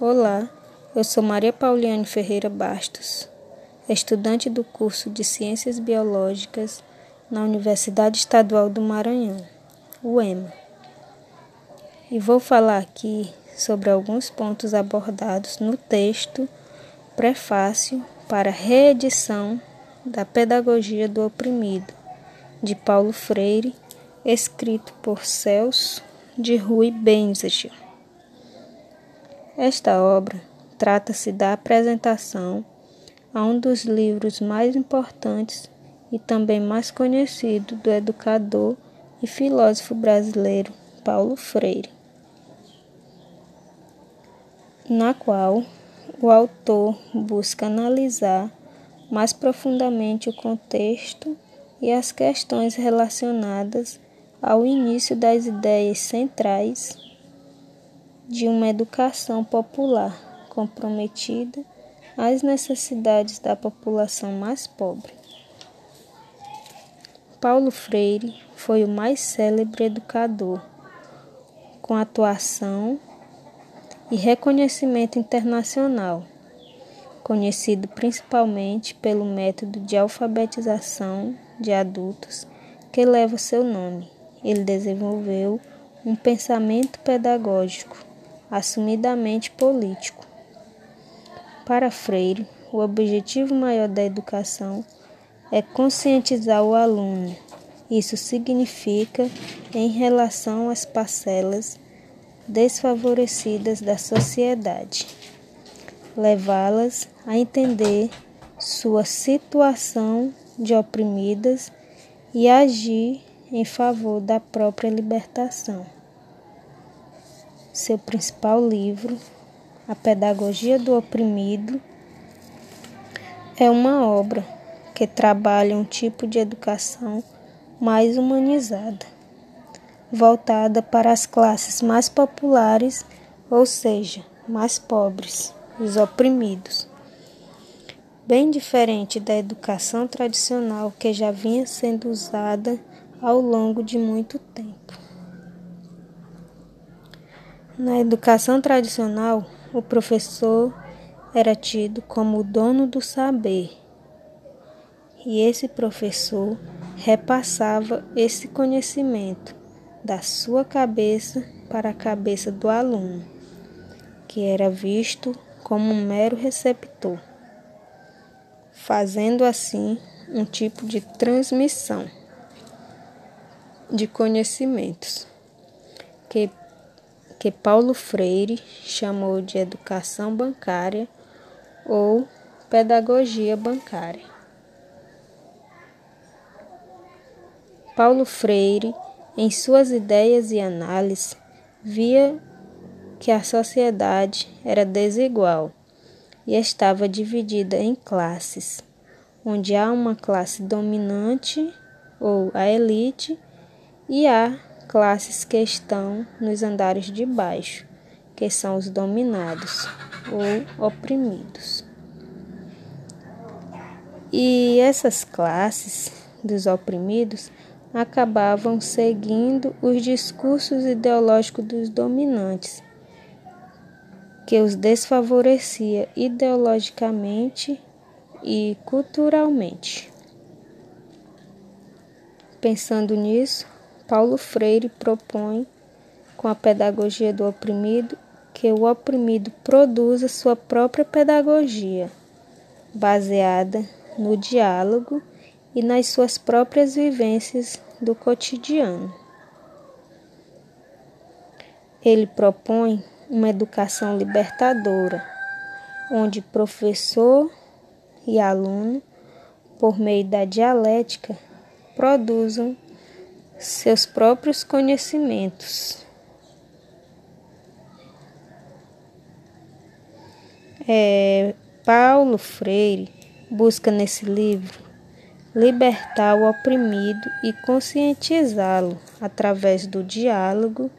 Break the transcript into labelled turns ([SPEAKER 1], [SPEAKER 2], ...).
[SPEAKER 1] Olá, eu sou Maria Pauliane Ferreira Bastos, estudante do curso de Ciências Biológicas na Universidade Estadual do Maranhão, UEMA. E vou falar aqui sobre alguns pontos abordados no texto Prefácio para Reedição da Pedagogia do Oprimido, de Paulo Freire, escrito por Celso de Rui Benzager. Esta obra trata-se da apresentação a um dos livros mais importantes e também mais conhecido do educador e filósofo brasileiro Paulo Freire, na qual o autor busca analisar mais profundamente o contexto e as questões relacionadas ao início das ideias centrais de uma educação popular comprometida às necessidades da população mais pobre. Paulo Freire foi o mais célebre educador, com atuação e reconhecimento internacional, conhecido principalmente pelo método de alfabetização de adultos que leva seu nome. Ele desenvolveu um pensamento pedagógico assumidamente político. Para Freire, o objetivo maior da educação é conscientizar o aluno. Isso significa em relação às parcelas desfavorecidas da sociedade, levá-las a entender sua situação de oprimidas e agir em favor da própria libertação seu principal livro, A Pedagogia do Oprimido, é uma obra que trabalha um tipo de educação mais humanizada, voltada para as classes mais populares, ou seja, mais pobres, os oprimidos. Bem diferente da educação tradicional que já vinha sendo usada ao longo de muito tempo. Na educação tradicional, o professor era tido como o dono do saber, e esse professor repassava esse conhecimento da sua cabeça para a cabeça do aluno, que era visto como um mero receptor, fazendo assim um tipo de transmissão de conhecimentos que que Paulo Freire chamou de educação bancária ou pedagogia bancária. Paulo Freire, em suas ideias e análises, via que a sociedade era desigual e estava dividida em classes, onde há uma classe dominante ou a elite e há classes que estão nos andares de baixo, que são os dominados ou oprimidos. E essas classes dos oprimidos acabavam seguindo os discursos ideológicos dos dominantes, que os desfavorecia ideologicamente e culturalmente. Pensando nisso, Paulo Freire propõe, com a pedagogia do oprimido, que o oprimido produza sua própria pedagogia, baseada no diálogo e nas suas próprias vivências do cotidiano. Ele propõe uma educação libertadora, onde professor e aluno, por meio da dialética, produzam seus próprios conhecimentos. É, Paulo Freire busca nesse livro libertar o oprimido e conscientizá-lo através do diálogo